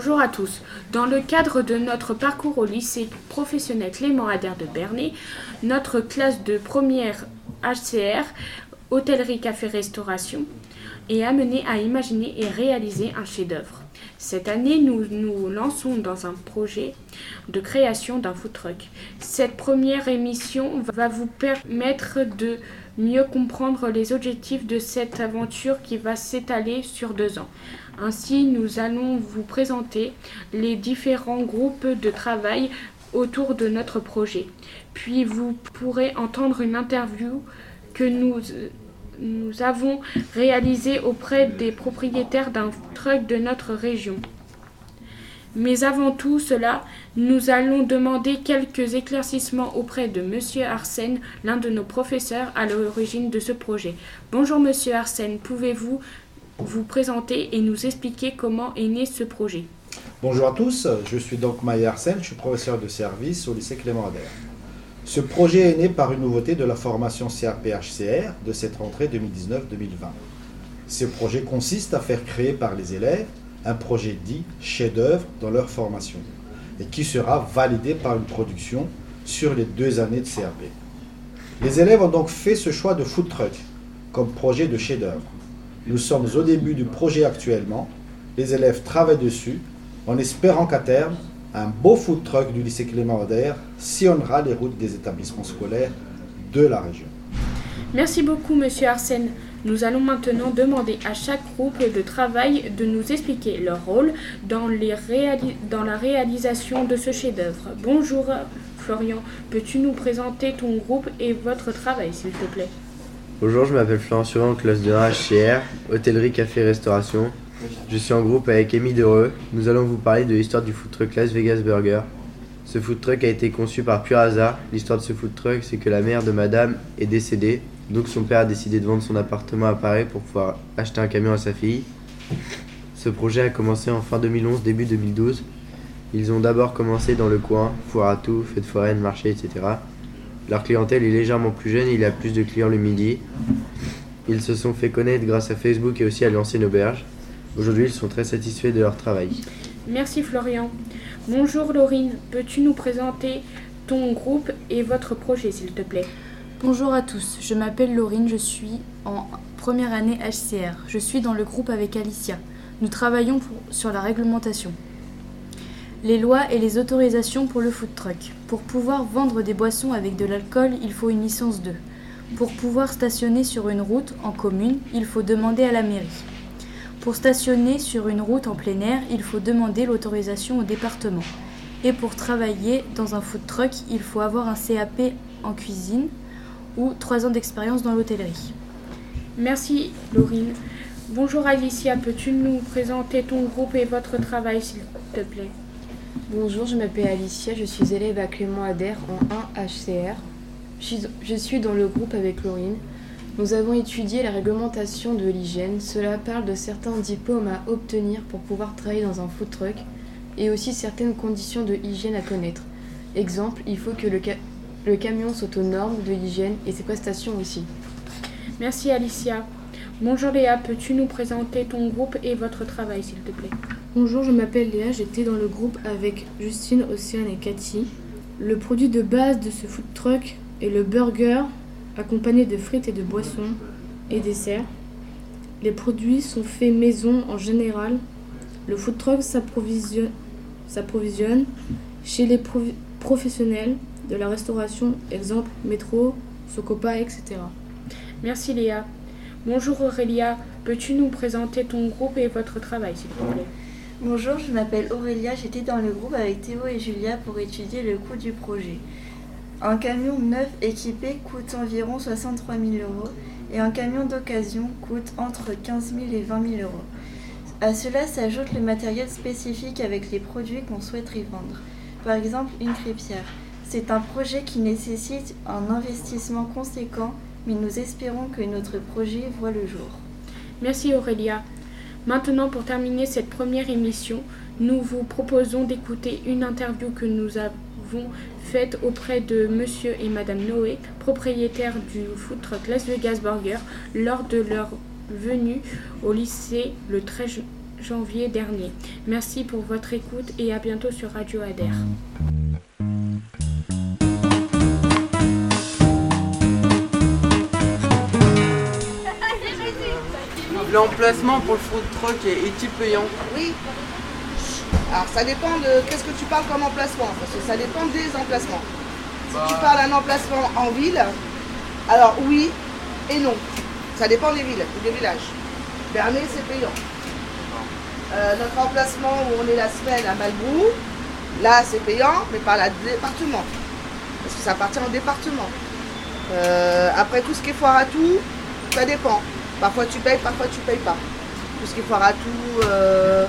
Bonjour à tous. Dans le cadre de notre parcours au lycée professionnel Clément Adair de Bernay, notre classe de première HCR, hôtellerie, café, restauration, est amenée à imaginer et réaliser un chef-d'œuvre. Cette année, nous nous lançons dans un projet de création d'un food truck. Cette première émission va vous permettre de mieux comprendre les objectifs de cette aventure qui va s'étaler sur deux ans. Ainsi, nous allons vous présenter les différents groupes de travail autour de notre projet. Puis vous pourrez entendre une interview que nous, avons réalisée auprès des propriétaires d'un truck de notre région. Mais avant tout cela, nous allons demander quelques éclaircissements auprès de Monsieur Arsène, l'un de nos professeurs à l'origine de ce projet. Bonjour Monsieur Arsène, pouvez-vous vous présenter et nous expliquer comment est né ce projet? Bonjour à tous, je suis donc Maya Arsène, je suis professeur de service au lycée Clément Adair. Ce projet est né par une nouveauté de la formation CRP-HCR de cette rentrée 2019-2020. Ce projet consiste à faire créer par les élèves un projet dit chef-d'œuvre dans leur formation et qui sera validé par une production sur les deux années de CRP. Les élèves ont donc fait ce choix de food truck comme projet de chef-d'œuvre. Nous sommes au début du projet actuellement. Les élèves travaillent dessus en espérant qu'à terme, un beau food truck du lycée Clément Oder sillonnera les routes des établissements scolaires de la région. Merci beaucoup, monsieur Arsène. Nous allons maintenant demander à chaque groupe de travail de nous expliquer leur rôle dans, la réalisation de ce chef-d'œuvre. Bonjour, Florian. Peux-tu nous présenter ton groupe et votre travail, s'il te plaît? Bonjour, je m'appelle Florent Surin, classe de HCR, hôtellerie, café, restauration. Je suis en groupe avec Amy Dereux. Nous allons vous parler de l'histoire du food truck Las Vegas Burger. Ce food truck a été conçu par pur hasard. L'histoire de ce food truck, c'est que la mère de madame est décédée, donc son père a décidé de vendre son appartement à Paris pour pouvoir acheter un camion à sa fille. Ce projet a commencé en fin 2011, début 2012. Ils ont d'abord commencé dans le coin, foire à tout, fête foraine, marché, etc. Leur clientèle est légèrement plus jeune, il y a plus de clients le midi. Ils se sont fait connaître grâce à Facebook et aussi à l'ancienne auberge. Aujourd'hui, ils sont très satisfaits de leur travail. Merci Florian. Bonjour Laurine, peux-tu nous présenter ton groupe et votre projet s'il te plaît? Bonjour à tous, je m'appelle Laurine, je suis en première année HCR. Je suis dans le groupe avec Alicia. Nous travaillons sur la réglementation les lois et les autorisations pour le food truck. Pour pouvoir vendre des boissons avec de l'alcool, il faut une licence 2. Pour pouvoir stationner sur une route en commune, il faut demander à la mairie. Pour stationner sur une route en plein air, il faut demander l'autorisation au département. Et pour travailler dans un food truck, il faut avoir un CAP en cuisine ou 3 ans d'expérience dans l'hôtellerie. Merci Laurine. Bonjour Alicia, peux-tu nous présenter ton groupe et votre travail s'il te plaît? Bonjour, je m'appelle Alicia, je suis élève à Clément Adair en 1 HCR. Je suis dans le groupe avec Laurine. Nous avons étudié la réglementation de l'hygiène. Cela parle de certains diplômes à obtenir pour pouvoir travailler dans un food truck et aussi certaines conditions de hygiène à connaître. Exemple, il faut que le, le camion soit aux normes de l'hygiène et ses prestations aussi. Merci Alicia. Bonjour Léa, peux-tu nous présenter ton groupe et votre travail s'il te plaît? Bonjour, je m'appelle Léa, j'étais dans le groupe avec Justine, Océane et Cathy. Le produit de base de ce food truck est le burger accompagné de frites et de boissons et desserts. Les produits sont faits maison en général. Le food truck s'approvisionne chez les professionnels de la restauration, exemple métro, Socopa, etc. Merci Léa. Bonjour Aurélia, peux-tu nous présenter ton groupe et votre travail s'il te plaît? Bonjour, je m'appelle Aurélia, j'étais dans le groupe avec Théo et Julia pour étudier le coût du projet. Un camion neuf équipé coûte environ 63 000 euros et un camion d'occasion coûte entre 15 000 et 20 000 euros. À cela s'ajoute le matériel spécifique avec les produits qu'on souhaite y vendre. Par exemple, une crêpière. C'est un projet qui nécessite un investissement conséquent, mais nous espérons que notre projet voit le jour. Merci Aurélia. Maintenant, pour terminer cette première émission, nous vous proposons d'écouter une interview que nous avons faite auprès de monsieur et madame Noé, propriétaires du food truck Las Vegas Burger, lors de leur venue au lycée le 13, janvier dernier. Merci pour votre écoute et à bientôt sur Radio Adair. L'emplacement pour le food truck est- est-il payant Oui. Alors ça dépend de qu'est-ce que tu parles comme emplacement, parce que ça dépend des emplacements. Si tu parles d'un emplacement en ville, alors oui et non. Ça dépend des villes, des villages. Bernay, c'est payant. Euh, notre emplacement où on est la semaine à Malbrou, là c'est payant, mais par la département. Parce que ça appartient au département. Euh, après tout ce qui est foire à tout, ça dépend. Parfois tu payes, parfois tu payes pas. Tout ce qui tout, euh,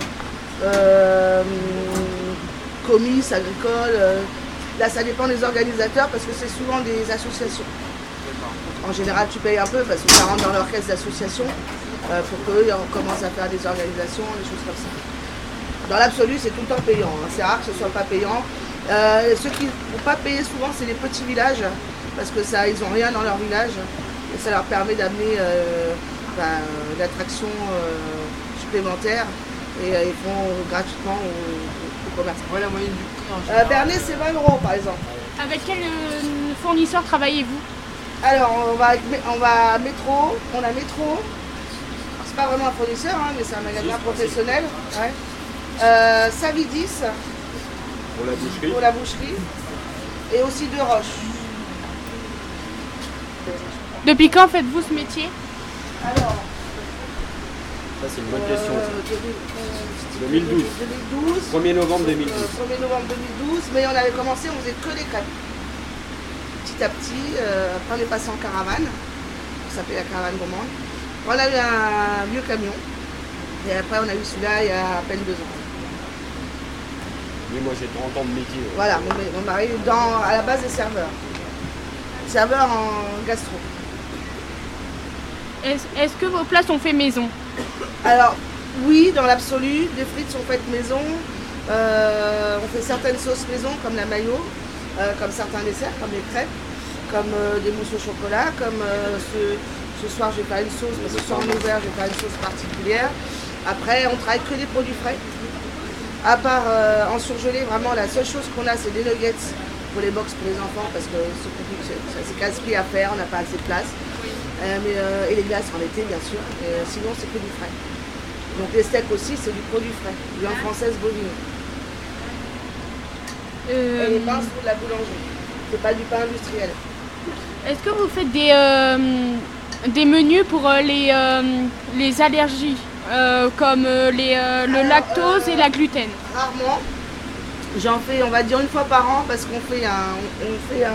euh, agricole, euh, là ça dépend des organisateurs parce que c'est souvent des associations. En général tu payes un peu parce que ça rentre dans leur caisse d'association euh, pour qu'eux commencent à faire des organisations, des choses comme ça. Dans l'absolu c'est tout le temps payant, hein. c'est rare que ce soit pas payant. Euh, ceux qui ne vont pas payer souvent c'est les petits villages parce que ça ils n'ont rien dans leur village et ça leur permet d'amener ben, l'attraction euh, supplémentaire et euh, ils font gratuitement aux commerçants. Ouais, la moyenne du prix en Euh, général. Bernay, c'est 20 euros par exemple. Avec quel euh, fournisseur travaillez-vous? Alors, on va, on va à Métro, on a Métro. C'est pas vraiment un fournisseur, hein, mais c'est un magasin professionnel. Ouais. Euh, Savidis Pour la boucherie. pour la boucherie et aussi De Roche. Depuis quand faites-vous ce métier? Alors, Ça, c'est une bonne question. euh, ça. 2012. 2012. 1er novembre 2012. Euh, 1er novembre 2012, mais on avait commencé, on faisait que des crêpes. Petit à petit, euh, après on est passé en caravane, ça s'appelait la caravane gourmande. On a eu un vieux camion, et après on a eu celui-là il y a à peine deux ans. Oui, moi j'ai 30 ans de métier. Voilà, mon, mon mari est dans, à la base des serveurs. Serveur en gastro. Est-ce que vos plats sont faits maison? Alors, oui, dans l'absolu, des frites sont faites maison. Euh, on fait certaines sauces maison, comme la mayo, euh, comme certains desserts, comme les crêpes, comme euh, des mousses au chocolat, comme ce, ce soir, vais faire une sauce, que ce soir en je vais faire une sauce particulière. Après, on travaille que des produits frais. À part en surgelé, vraiment, la seule chose qu'on a, c'est des nuggets pour les box pour les enfants, parce que c'est c'est casse-pied à faire, on n'a pas assez de place. Euh, mais, euh, et les glaces en été, bien sûr. Euh, sinon, c'est que du frais. Donc les steaks aussi, c'est du produit frais, viande française bovine. Euh, Et les pains sont de la boulangerie. C'est pas du pain industriel. Est-ce que vous faites des, euh, des menus pour euh, les, les allergies, comme les, le Alors, lactose et la gluten? Rarement. J'en fais, on va dire, une fois par an parce qu'on fait un. On fait un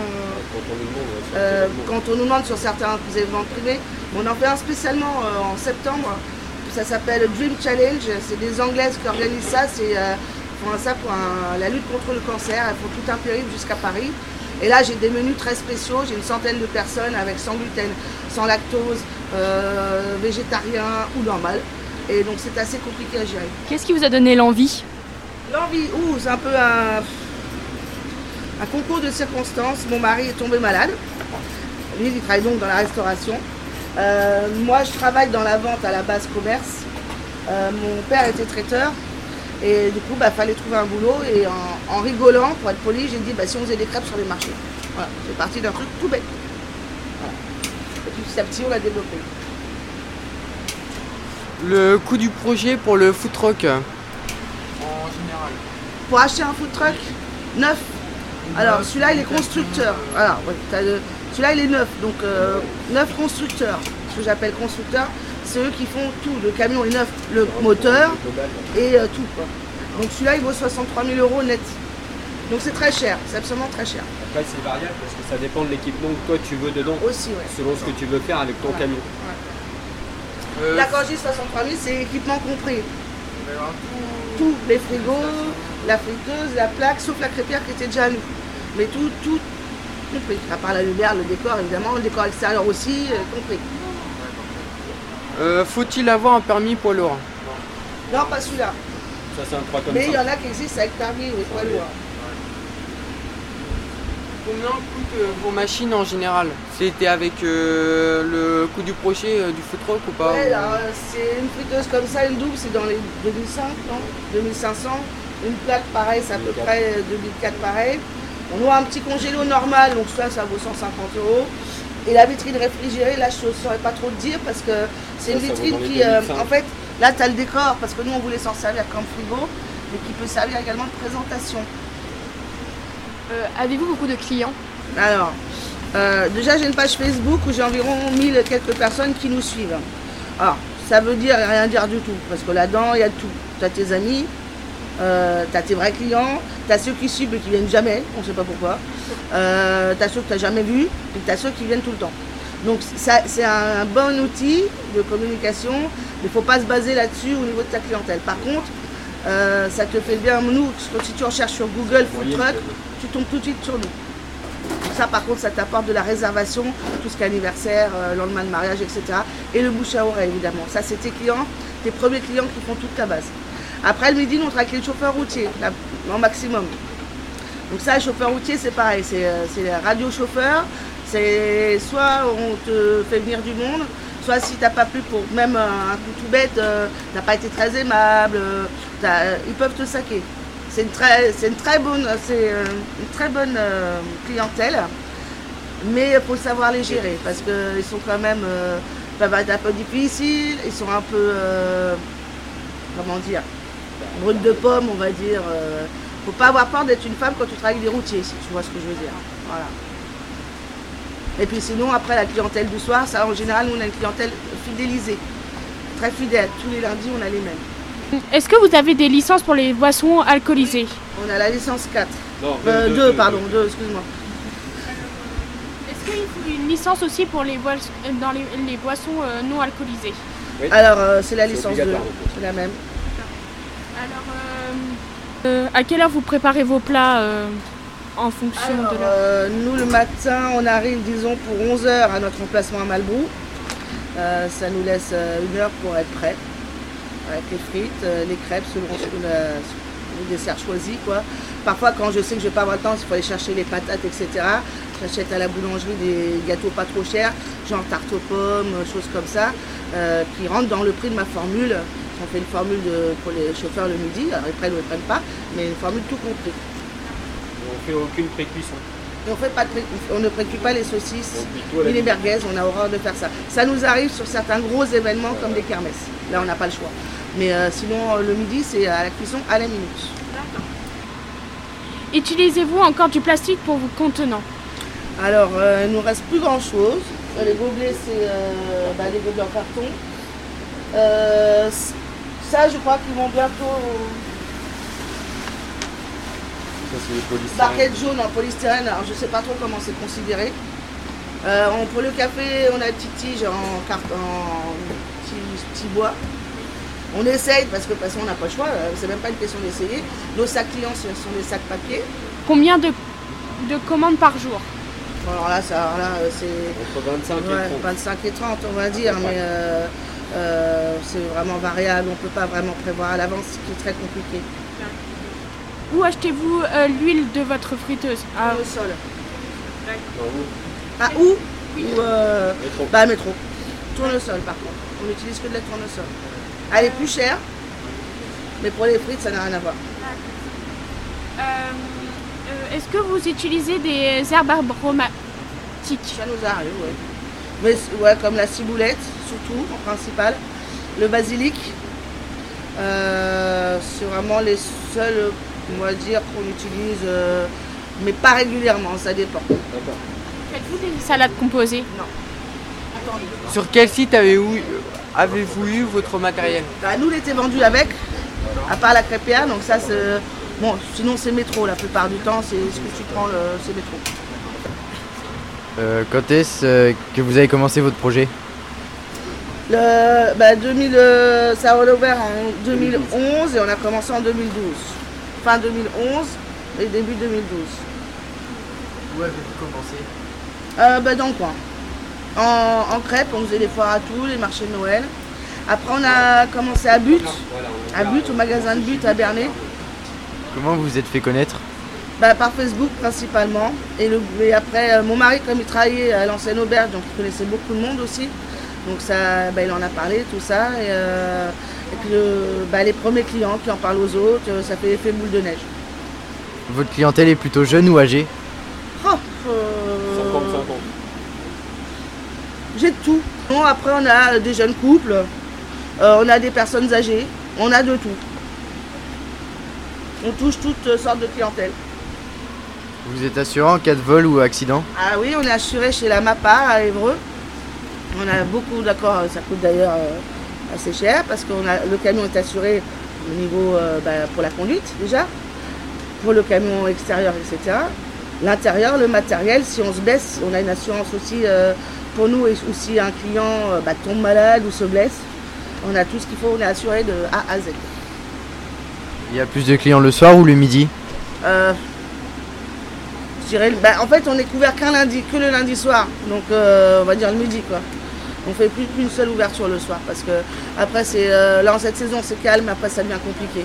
Quand on nous demande, ouais, c'est euh, quand on nous demande sur certains événements privés, on en fait un spécialement euh, en septembre. Ça s'appelle Dream Challenge. C'est des Anglaises qui organisent ça. C'est euh, ils font ça pour un- la lutte contre le cancer. Elles font tout un périple jusqu'à Paris. Et là, j'ai des menus très spéciaux. J'ai une centaine de personnes avec sans gluten, sans lactose, euh, végétarien ou normal. Et donc, c'est assez compliqué à gérer. Qu'est-ce qui vous a donné l'envie? C'est un peu un, concours de circonstances. Mon mari est tombé malade. Lui, il travaille donc dans la restauration. Euh, moi, je travaille dans la vente à la base commerce. Euh, mon père était traiteur. Et du coup, il fallait trouver un boulot. Et en, rigolant, pour être poli, j'ai dit bah, si on faisait des crêpes sur les marchés. Voilà, c'est parti d'un truc tout bête. Et puis petit à petit, on l'a développé. Le coût du projet pour le food truck En général. Pour acheter un food truck neuf, alors celui-là il est constructeur. Voilà, ouais, celui-là il est neuf, donc euh, neuf constructeurs. Ce que j'appelle constructeurs, c'est eux qui font tout. Le camion est neuf, le moteur et euh, tout. quoi. Donc celui-là il vaut 63 000 euros net. Donc c'est très cher, c'est absolument très cher. Après, c'est variable parce que ça dépend de l'équipement que toi tu veux dedans. Aussi, ouais. Selon ce que tu veux faire avec ton Ouais. camion. Euh, Là quand je dis 63 000, c'est équipement compris. Tout, les frigos, la friteuse, la plaque, sauf la crêpière qui était déjà à nous. Mais tout, tout compris. À part la lumière, le décor évidemment, le décor extérieur aussi, euh, compris. euh, Faut-il avoir un permis poids lourd? Non, pas celui-là. Ça, c'est un 3 comme Mais il y en a qui existent avec permis ou poids lourd. Combien coûtent euh, vos machines en général? C'était avec euh, le coût du projet euh, du food truck ou pas? Ouais, ou- alors, euh, c'est une friteuse comme ça, une double, c'est dans les 2005, non? 2500. Une plaque, pareil, c'est à peu près euh, 2004, pareil. On a un petit congélo normal, donc ça, ça vaut 150 euros. Et la vitrine réfrigérée, là, je ne saurais pas trop le dire parce que c'est une vitrine qui, euh, 2005. en fait, là, tu as le décor parce que nous, on voulait s'en servir comme frigo, mais qui peut servir également de présentation. Euh, Avez-vous beaucoup de clients Alors, euh, déjà j'ai une page Facebook où j'ai environ 1000 et quelques personnes qui nous suivent. Alors, ça veut dire rien dire du tout, parce que là-dedans, il y a tout. Tu as tes amis, euh, tu as tes vrais clients, tu as ceux qui suivent mais qui viennent jamais, on ne sait pas pourquoi. Euh, tu as ceux que tu n'as jamais vus, et tu as ceux qui viennent tout le temps. Donc c'est un bon outil de communication, mais il ne faut pas se baser là-dessus au niveau de ta clientèle. Par contre, euh, ça te fait bien, nous, si tu recherches sur Google Food Truck, tu tombes tout de suite sur nous. Donc ça, par contre, ça t'apporte de la réservation, tout ce qui est anniversaire, euh, lendemain de mariage, etc. Et le bouche à oreille, évidemment. Ça, c'est tes clients, tes premiers clients qui font toute ta base. Après, le midi, nous, on travaille avec les chauffeurs routiers, là, en maximum. Donc ça, les chauffeurs routiers, c'est pareil. C'est euh, c'est les radio-chauffeurs. C'est soit on te fait venir du monde, soit si t'as pas plu pour même un, un coup tout bête, euh, t'as pas été très aimable, euh, t'as- ils peuvent te saquer. C'est une très, c'est une très bonne, c'est euh, une très bonne euh, clientèle, mais faut savoir les gérer parce qu'ils sont quand même, euh, un peu difficiles, ils sont un peu, euh, comment dire, brut de pomme, on va dire. euh, faut pas avoir peur d'être une femme quand tu travailles avec des routiers, si tu vois ce que je veux dire. Voilà. Et puis sinon, après la clientèle du soir, ça en général, on a une clientèle fidélisée, très fidèle. Tous les lundis, on a les mêmes. Est-ce que vous avez des licences pour les boissons alcoolisées? On a la licence 4. Non, Euh, deux, 2, deux, pardon, deux. 2, excuse-moi. Est-ce qu'il faut une licence aussi pour les, bois- dans les, les boissons euh, non alcoolisées? Oui. Alors, euh, c'est la licence 2, obligatoire, donc. c'est la même. Alors, euh, euh, à quelle heure vous préparez vos plats euh, en fonction Alors, de euh, nous, le matin, on arrive, disons, pour 11h à notre emplacement à Malbrou. Euh, ça nous laisse euh, une heure pour être prêt. Avec les frites, les crêpes, selon la- le dessert choisi. Quoi. Parfois, quand je sais que je vais pas avoir le temps, il faut aller chercher les patates, etc. J'achète à la boulangerie des gâteaux pas trop chers, genre tarte aux pommes, choses comme ça, euh, qui rentrent dans le prix de ma formule. On fait une formule de- pour les chauffeurs le midi, alors ils prennent ou ils prennent pas, mais une formule tout compris. On fait aucune pré-cuisson. Et on, fait pas de pré- on ne précuit pas les saucisses ni les merguez, on a horreur de faire ça. Ça nous arrive sur certains gros événements comme des kermesses. Là, on n'a pas le choix. Mais euh, sinon, euh, le midi, c'est à la cuisson à la minute. Utilisez-vous encore du plastique pour vos contenants? Alors, euh, il nous reste plus grand chose. les gobelets, c'est euh, bah, des gobelets en carton. Euh, ça, je crois qu'ils vont bientôt. Ça, c'est les polystyrène. Barquette jaune en polystyrène, alors je sais pas trop comment c'est considéré. Euh, on- pour le café, on a une petite tige en, carte, en petit, petit bois. On essaye parce que de toute façon on n'a pas le choix, euh, c'est même pas une question d'essayer. Nos sacs clients ce sont des sacs papier. Combien de, de commandes par jour? Alors là, ça, là c'est Entre 25 ouais, et 30. 25 et 30 on va dire, mais euh, euh, c'est vraiment variable, on ne peut pas vraiment prévoir à l'avance, ce qui est très compliqué. Où achetez-vous euh, l'huile de votre friteuse? Ah, Au sol. Ah, où? Ou euh, métro. Bah métro. Tournesol par contre. On n'utilise que de la tournesol. Elle est plus chère, mais pour les frites, ça n'a rien à voir. euh, Est-ce que vous utilisez des herbes aromatiques? Ça nous arrive, oui. Mais ouais, comme la ciboulette, surtout, en principal. Le basilic. Euh, c'est vraiment les seuls, on va dire, qu'on utilise, euh, mais pas régulièrement, ça dépend. D'accord. Faites-vous des salades composées? Sur quel site avez-vous avez-vous eu votre matériel? Bah, nous, il était vendu avec, à part la crêpière, donc ça, c'est. Bon, sinon, c'est métro la plupart du temps, c'est ce que tu prends, le- c'est métro. Euh, quand est-ce euh, que vous avez commencé votre projet? Le, bah, 2000, euh, ça a ouvert en 2011 et on a commencé en 2012. Fin 2011 et début 2012. Où avez-vous commencé? Euh, bah, dans le coin. En, en crêpes, on faisait les foires à tout, les marchés de Noël. Après, on a commencé à But, à But, au magasin de But à Bernay. Comment vous vous êtes fait connaître? Bah, Par Facebook principalement. Et, le, et après, euh, mon mari, comme il travaillait à l'ancienne auberge, donc il connaissait beaucoup de monde aussi. Donc ça, bah, il en a parlé, tout ça. Et, euh, et puis le- bah, les premiers clients qui en parlent aux autres, euh, ça fait effet boule de neige. Votre clientèle est plutôt jeune ou âgée? Oh, euh, 50-50. J'ai de tout. Bon, après, on a des jeunes couples, euh, on a des personnes âgées, on a de tout. On touche toutes sortes de clientèle. Vous êtes assurant en cas de vol ou accident? Ah oui, on est assuré chez la MAPA à Évreux. On a beaucoup d'accords, ça coûte d'ailleurs euh, assez cher parce que le camion est assuré au niveau euh, bah, pour la conduite déjà, pour le camion extérieur, etc. L'intérieur, le matériel, si on se blesse, on a une assurance aussi euh, pour nous et aussi un client bah, tombe malade ou se blesse. On a tout ce qu'il faut, on est assuré de A à Z. Il y a plus de clients le soir ou le midi? Euh, je dirais, bah, en fait, on est couvert qu'un lundi, que le lundi soir. Donc, euh, on va dire le midi, quoi. On fait plus qu'une seule ouverture le soir parce que après, c'est euh, là en cette saison, c'est calme. Après, ça devient compliqué.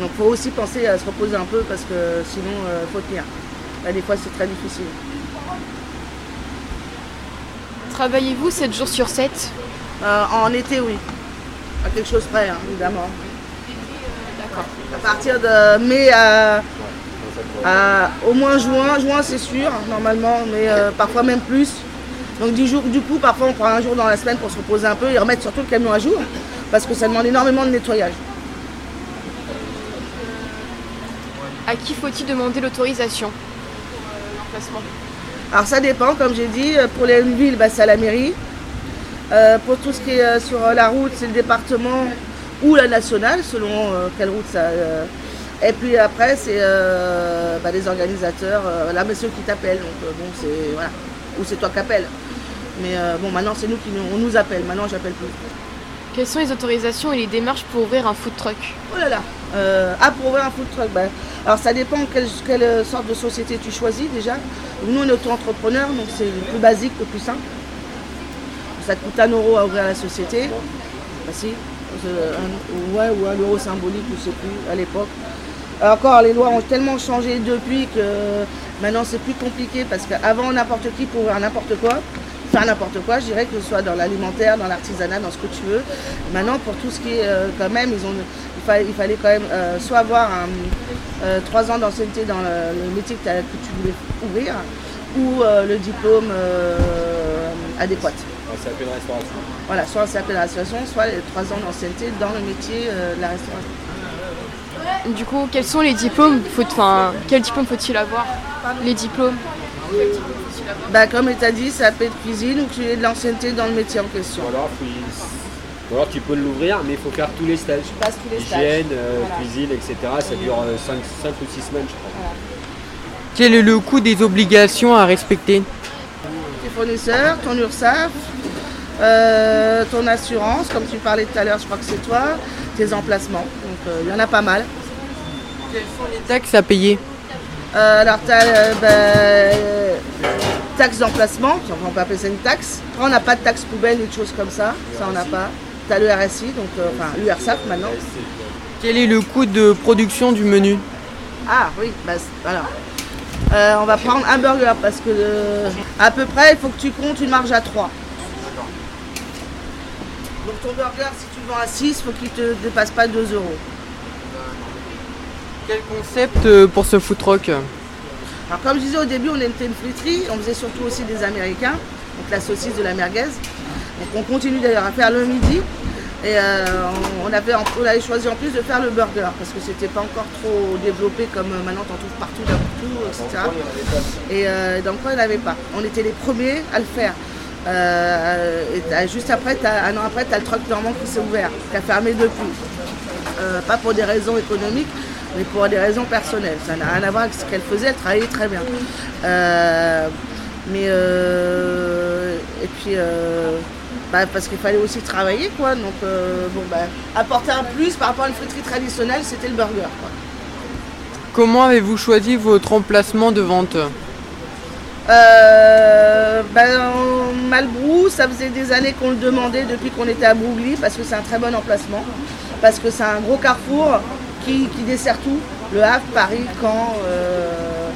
Donc, faut aussi penser à se reposer un peu parce que sinon, euh, faut tenir. Là, des fois, c'est très difficile. Travaillez-vous 7 jours sur 7 Euh, en été, oui. À quelque chose près, hein, évidemment. D'accord. À partir de mai à, à au moins juin, juin c'est sûr, normalement, mais euh, parfois même plus. Donc du, jour, du coup, parfois on prend un jour dans la semaine pour se reposer un peu et remettre surtout le camion à jour, parce que ça demande énormément de nettoyage. À qui faut-il demander l'autorisation pour l'emplacement Alors ça dépend, comme j'ai dit, euh, pour les villes, bah, c'est à la mairie. Euh, pour tout ce qui est euh, sur la route, c'est le département ou la nationale, selon euh, quelle route ça. euh, et puis après, c'est euh, bah, les organisateurs, euh, là, monsieur qui t'appelle. Donc euh, bon, c'est voilà, ou c'est toi qui appelles. Mais euh, bon, maintenant c'est nous qui nous, on nous appelle. Maintenant, j'appelle plus. Quelles sont les autorisations et les démarches pour ouvrir un food truck? Oh là là euh, Ah, pour ouvrir un food truck, bah, alors ça dépend quelle, quelle sorte de société tu choisis déjà. Nous, on est auto-entrepreneur, donc c'est le plus basique, le plus simple. Ça te coûte un euro à ouvrir la société. Bah si, euh, un- ouais, ou un euro symbolique, je sais plus, à l'époque. Encore, les lois ont tellement changé depuis que maintenant c'est plus compliqué parce qu'avant n'importe qui pouvait ouvrir n'importe quoi, faire n'importe quoi, je dirais que ce soit dans l'alimentaire, dans l'artisanat, dans ce que tu veux. Maintenant, pour tout ce qui est euh, quand même, ils ont, il, fa- il fallait quand même euh, soit avoir un, trois ans d'ancienneté dans le, le métier que, tu voulais ouvrir ou le diplôme adéquat. De restauration. Voilà, soit un CAP de la restauration, soit les trois ans d'ancienneté dans le métier de la restauration. Du coup, quels sont les diplômes faut, enfin, Quel diplôme faut-il avoir? Les diplômes Quel diplôme faut-il avoir Bah, comme tu as dit, CAP de cuisine ou que tu aies de l'ancienneté dans le métier en question. Ou alors, faut y- ou alors tu peux l'ouvrir, mais il faut faire tous les stages. passes tous les stages. Hygiène, euh, Voilà. cuisine, etc. Ça dure 5, ou 6 semaines, je crois. Quel est le coût des obligations à respecter? Tes fournisseurs, ton URSAF, euh, ton assurance, comme tu parlais tout à l'heure, je crois que c'est toi, tes emplacements. Donc euh, il y en a pas mal. Quelles sont les taxes à payer Euh, alors tu as taxe d'emplacement, on peut appeler ça une taxe. Après on n'a pas de taxe poubelle ou de choses comme ça, ça on n'a pas. Tu as le RSI, donc euh, enfin l'URSAF maintenant. Quel est le coût de production du menu Ah oui, bah. Euh, on va prendre un burger parce que euh, à peu près il faut que tu comptes une marge à 3. Donc ton burger, si à 6, il faut qu'il ne te dépasse pas 2 euros. Quel concept euh, pour ce food truck Alors comme je disais au début, on était une friterie, on faisait surtout aussi des Américains, donc la saucisse de la merguez. Donc on continue d'ailleurs à faire le midi. Et euh, on, avait, on avait choisi en plus de faire le burger parce que c'était pas encore trop développé comme euh, maintenant t'en trouves partout, partout, etc. Et euh, dans le coin, il n'y en avait pas. On était les premiers à le faire. Euh, et juste après, un an après, tu as le truck normand qui s'est ouvert, qui a fermé depuis. Euh, pas pour des raisons économiques, mais pour des raisons personnelles. Ça n'a rien à voir avec ce qu'elle faisait, elle travaillait très bien. Euh, mais euh, et puis bah, parce qu'il fallait aussi travailler quoi. Donc bon bah apporter un plus par rapport à une friterie traditionnelle, c'était le burger. Comment avez-vous choisi votre emplacement de vente? Euh, ben, en Malbrou, ça faisait des années qu'on le demandait depuis qu'on était à Brougly parce que c'est un très bon emplacement, parce que c'est un gros carrefour qui, qui dessert tout. Le Havre, Paris, Caen, euh,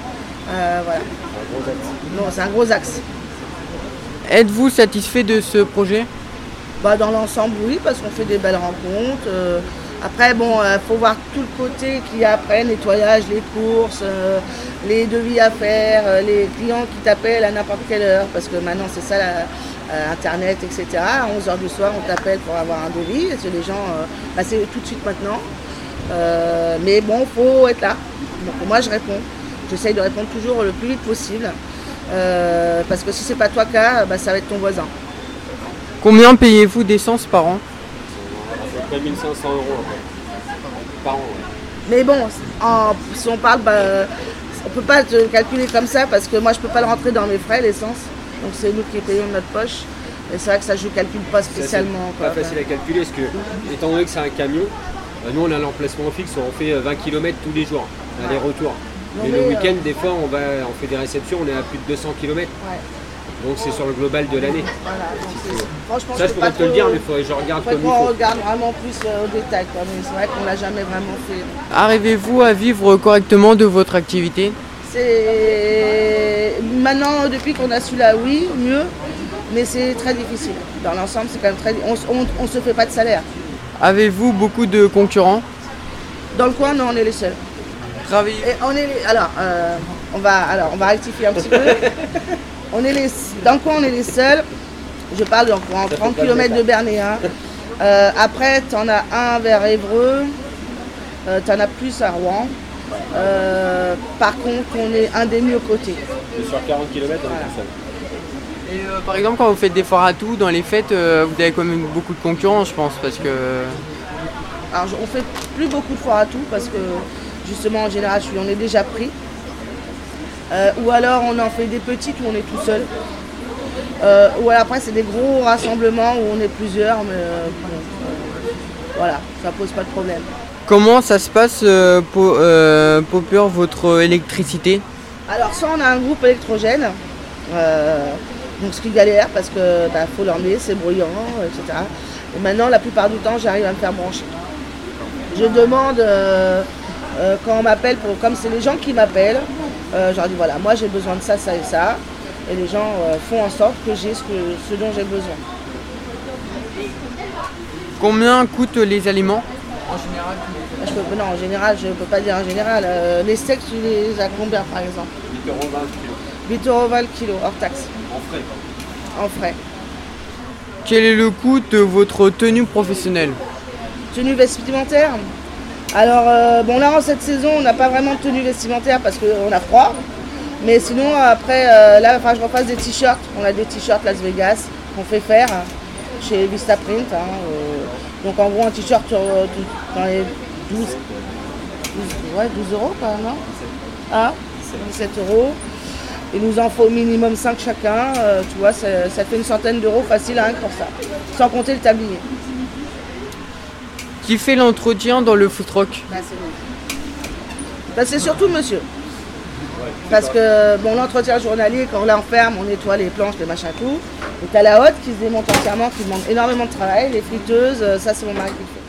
euh, voilà. Non, c'est un gros axe. Êtes-vous satisfait de ce projet? Bah, dans l'ensemble, oui, parce qu'on fait des belles rencontres. euh, après, bon, il faut voir tout le côté qu'il y a après, nettoyage, les courses, euh, les devis à faire, euh, les clients qui t'appellent à n'importe quelle heure, parce que maintenant c'est ça, euh, Internet, etc. À 11h du soir, on t'appelle pour avoir un devis, parce que les gens, euh, bah, c'est tout de suite maintenant. Euh, mais bon, faut être là. Donc moi, je réponds. J'essaye de répondre toujours le plus vite possible, euh, parce que si c'est pas toi qui bah, ça va être ton voisin. Combien payez-vous d'essence par an À peu près 1500 euros par an. ouais. Mais bon, en- si on parle, bah, on peut pas te calculer comme ça parce que moi je peux pas le rentrer dans mes frais l'essence. Donc c'est nous qui payons de notre poche. Et c'est vrai que ça je calcule pas Ça, c'est spécialement. pas quoi. facile à calculer parce que, étant donné que c'est un camion, euh, nous on a l'emplacement fixe, on fait euh, 20 km tous les jours, aller-retour. Non, Mais mais, le euh, week-end, des fois, on, va, on fait des réceptions, on est à plus de 200 km. Ouais. Donc c'est sur le global de l'année. Voilà, donc c'est- franchement, Ça, je pourrais pas te le dire, mais il faudrait que je regarde comme il faut. regarde vraiment plus euh, au détail. Quoi. Mais c'est vrai qu'on l'a jamais vraiment fait. Arrivez-vous à vivre correctement de votre activité? C'est maintenant depuis qu'on a su là, oui, mieux. Mais c'est très difficile. Dans l'ensemble, c'est quand même très. On, on, on se fait pas de salaire. Avez-vous beaucoup de concurrents? Dans le coin, non, on est les seuls. Travaillez- Et on est les- alors, euh, on va, alors, on va rectifier un petit peu. on est les, dans le coin, on est les seuls? Je parle en 30 km de Bernéa. Euh, après, tu en as un vers Évreux. tu en as plus à Rouen. Euh, par contre, on est un des mieux cotés. Et sur 40 km, on est seul. Et euh, par exemple, quand vous faites des foires à tout, dans les fêtes, euh, vous avez quand même beaucoup de concurrents, je pense, parce que. Alors, on fait plus beaucoup de foires à tout parce que justement, en général, on est déjà pris. Euh, ou alors, on en fait des petites où on est tout seul. Euh, ou alors après, c'est des gros rassemblements où on est plusieurs, mais euh, bon, euh, voilà, ça pose pas de problème. Comment ça se passe pour, Popper, votre électricité? Alors, soit on a un groupe électrogène, donc ce qui galère parce que bah, faut l'emmener, c'est bruyant, etc. Et maintenant, la plupart du temps, j'arrive à me faire brancher. Je demande quand on m'appelle, comme c'est les gens qui m'appellent, je leur dis voilà, moi j'ai besoin de ça, ça et ça. Et les gens euh, font en sorte que j'ai ce, que- ce dont j'ai besoin. Combien coûtent les aliments? Je peux- non, en général, je ne peux pas dire en général. Euh, les steaks, tu les as combien par exemple? 8 euros 20 kg 8 euros le kilo, hors taxe, en frais. en frais. Quel est le coût de votre tenue professionnelle? Tenue vestimentaire? Alors, euh, bon, là, en cette saison, on n'a pas vraiment de tenue vestimentaire parce qu'on a froid. Mais sinon, après, euh, là, enfin, je repasse des t-shirts. On a des t-shirts Las Vegas qu'on fait faire hein, chez Vistaprint. hein, euh, donc, en gros, un t-shirt dans les 12, 12, ouais, 12 euros, quoi, non? Ah, 17 euros. Il nous en faut au minimum 5 chacun. tu vois, ça, fait une centaine d'euros facile rien que pour ça. Sans compter le tablier. Qui fait l'entretien dans le food truck Bah. Bah, c'est surtout monsieur. Parce que bon, l'entretien journalier, quand on l'enferme, on nettoie les planches, les machins, tout. Et t'as la hotte qui se démonte entièrement, qui demande énormément de travail. Les friteuses, euh, ça c'est mon mari qui fait.